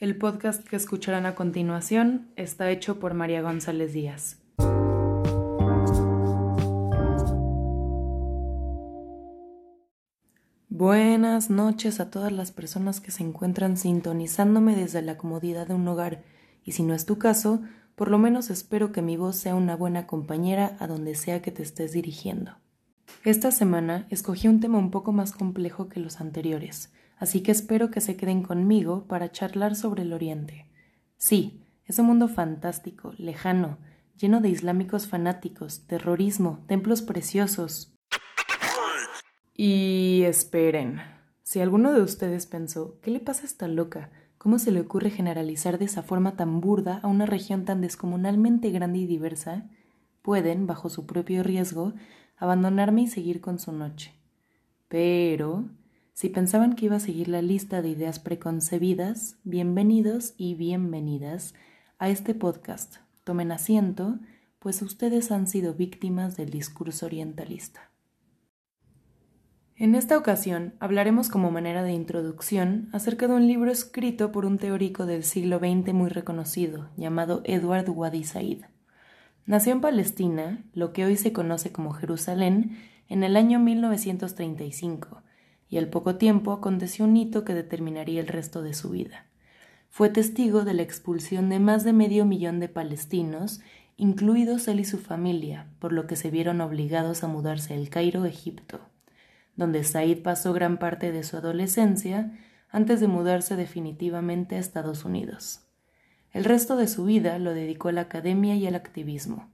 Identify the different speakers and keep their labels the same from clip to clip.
Speaker 1: El podcast que escucharán a continuación está hecho por María González Díaz. Buenas noches a todas las personas que se encuentran sintonizándome desde la comodidad de un hogar y si no es tu caso, por lo menos espero que mi voz sea una buena compañera a donde sea que te estés dirigiendo. Esta semana escogí un tema un poco más complejo que los anteriores, así que espero que se queden conmigo para charlar sobre el Oriente. Sí, es un mundo fantástico, lejano, lleno de islámicos fanáticos, terrorismo, templos preciosos. Y esperen, si alguno de ustedes pensó, ¿qué le pasa a esta loca? ¿Cómo se le ocurre generalizar de esa forma tan burda a una región tan descomunalmente grande y diversa? Pueden, bajo su propio riesgo, abandonarme y seguir con su noche. Pero si pensaban que iba a seguir la lista de ideas preconcebidas, bienvenidos y bienvenidas a este podcast. Tomen asiento, pues ustedes han sido víctimas del discurso orientalista. En esta ocasión hablaremos como manera de introducción acerca de un libro escrito por un teórico del siglo XX muy reconocido, llamado Edward Wadi Said. Nació en Palestina, lo que hoy se conoce como Jerusalén, en el año 1935 y al poco tiempo aconteció un hito que determinaría el resto de su vida. Fue testigo de la expulsión de más de medio millón de palestinos, incluidos él y su familia, por lo que se vieron obligados a mudarse al Cairo, Egipto, donde Said pasó gran parte de su adolescencia antes de mudarse definitivamente a Estados Unidos. El resto de su vida lo dedicó a la academia y al activismo.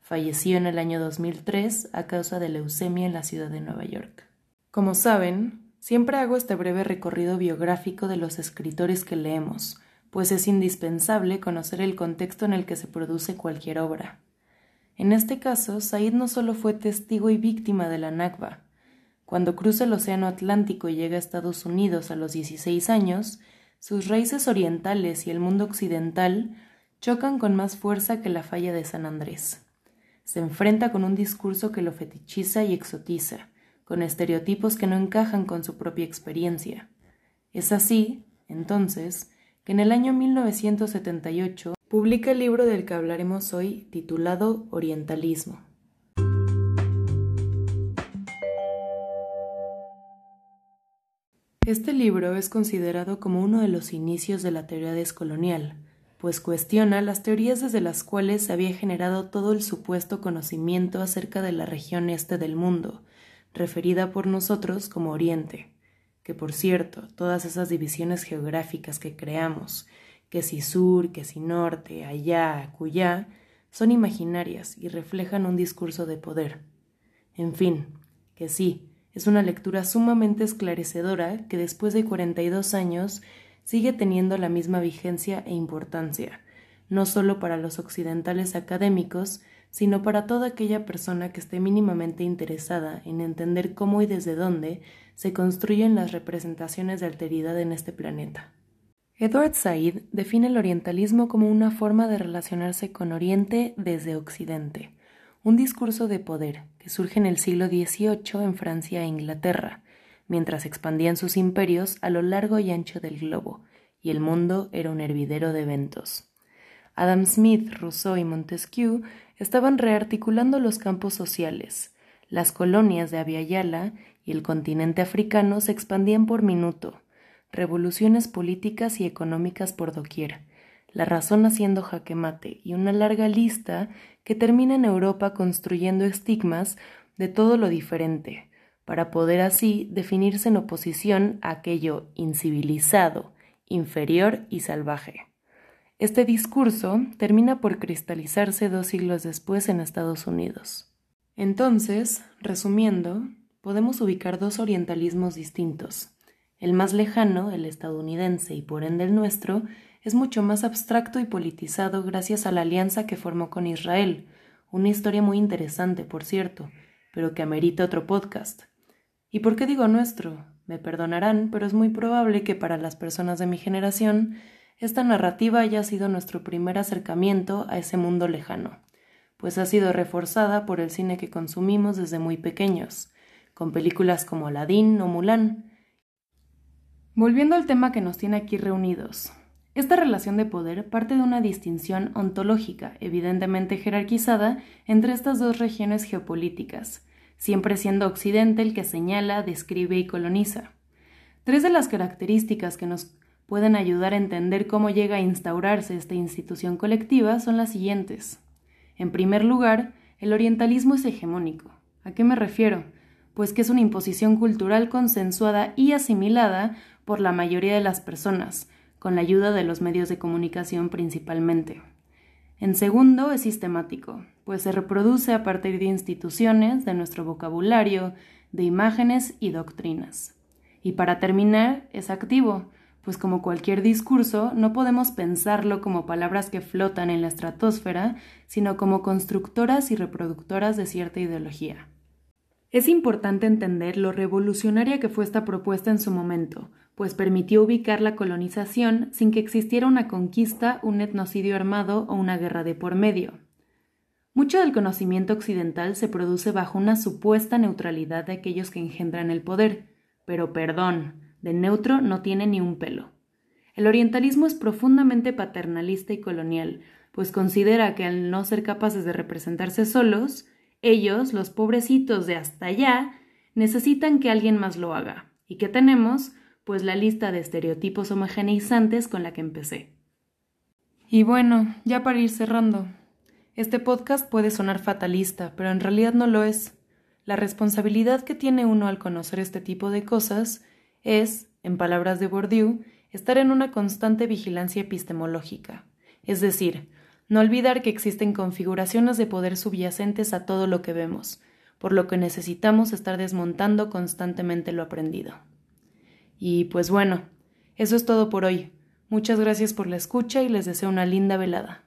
Speaker 1: Falleció en el año 2003 a causa de leucemia en la ciudad de Nueva York. Como saben, siempre hago este breve recorrido biográfico de los escritores que leemos, pues es indispensable conocer el contexto en el que se produce cualquier obra. En este caso, Said no solo fue testigo y víctima de la Nakba. Cuando cruza el Océano Atlántico y llega a Estados Unidos a los 16 años, sus raíces orientales y el mundo occidental chocan con más fuerza que la falla de San Andrés. Se enfrenta con un discurso que lo fetichiza y exotiza, con estereotipos que no encajan con su propia experiencia. Es así, entonces, que en el año 1978 publica el libro del que hablaremos hoy titulado Orientalismo. Este libro es considerado como uno de los inicios de la teoría descolonial, pues cuestiona las teorías desde las cuales se había generado todo el supuesto conocimiento acerca de la región este del mundo, referida por nosotros como Oriente, que por cierto, todas esas divisiones geográficas que creamos, que si sur, que si norte, allá, cuyá, son imaginarias y reflejan un discurso de poder. En fin, que sí, es una lectura sumamente esclarecedora que después de 42 años sigue teniendo la misma vigencia e importancia, no solo para los occidentales académicos, sino para toda aquella persona que esté mínimamente interesada en entender cómo y desde dónde se construyen las representaciones de alteridad en este planeta. Edward Said define el orientalismo como una forma de relacionarse con Oriente desde Occidente, un discurso de poder que surge en el siglo XVIII en Francia e Inglaterra, mientras expandían sus imperios a lo largo y ancho del globo, y el mundo era un hervidero de eventos. Adam Smith, Rousseau y Montesquieu estaban rearticulando los campos sociales. Las colonias de Aviala y el continente africano se expandían por minuto, revoluciones políticas y económicas por doquier, la razón haciendo jaque mate y una larga lista que termina en Europa construyendo estigmas de todo lo diferente, para poder así definirse en oposición a aquello incivilizado, inferior y salvaje. Este discurso termina por cristalizarse dos siglos después en Estados Unidos. Entonces, resumiendo, podemos ubicar dos orientalismos distintos. El más lejano, el estadounidense y por ende el nuestro, es mucho más abstracto y politizado gracias a la alianza que formó con Israel, una historia muy interesante, por cierto, pero que amerita otro podcast. ¿Y por qué digo nuestro? Me perdonarán, pero es muy probable que para las personas de mi generación esta narrativa haya sido nuestro primer acercamiento a ese mundo lejano, pues ha sido reforzada por el cine que consumimos desde muy pequeños, con películas como Aladdin o Mulan. Volviendo al tema que nos tiene aquí reunidos, Esta relación de poder parte de una distinción ontológica, evidentemente jerarquizada, entre estas dos regiones geopolíticas, siempre siendo Occidente el que señala, describe y coloniza. Tres de las características que nos pueden ayudar a entender cómo llega a instaurarse esta institución colectiva son las siguientes. En primer lugar, el orientalismo es hegemónico. ¿A qué me refiero? Pues que es una imposición cultural consensuada y asimilada por la mayoría de las personas, con la ayuda de los medios de comunicación principalmente. En segundo, es sistemático, pues se reproduce a partir de instituciones, de nuestro vocabulario, de imágenes y doctrinas. Y para terminar, es activo, pues como cualquier discurso, no podemos pensarlo como palabras que flotan en la estratosfera, sino como constructoras y reproductoras de cierta ideología. Es importante entender lo revolucionaria que fue esta propuesta en su momento, pues permitió ubicar la colonización sin que existiera una conquista, un etnocidio armado o una guerra de por medio. Mucho del conocimiento occidental se produce bajo una supuesta neutralidad de aquellos que engendran el poder, pero perdón, de neutro no tiene ni un pelo. El orientalismo es profundamente paternalista y colonial, pues considera que al no ser capaces de representarse solos, ellos, los pobrecitos de hasta allá, necesitan que alguien más lo haga. ¿Y qué tenemos? Pues la lista de estereotipos homogeneizantes con la que empecé. Y bueno, ya para ir cerrando. Este podcast puede sonar fatalista, pero en realidad no lo es. La responsabilidad que tiene uno al conocer este tipo de cosas es, en palabras de Bourdieu, estar en una constante vigilancia epistemológica, es decir, no olvidar que existen configuraciones de poder subyacentes a todo lo que vemos, por lo que necesitamos estar desmontando constantemente lo aprendido. Y pues bueno, eso es todo por hoy. Muchas gracias por la escucha y les deseo una linda velada.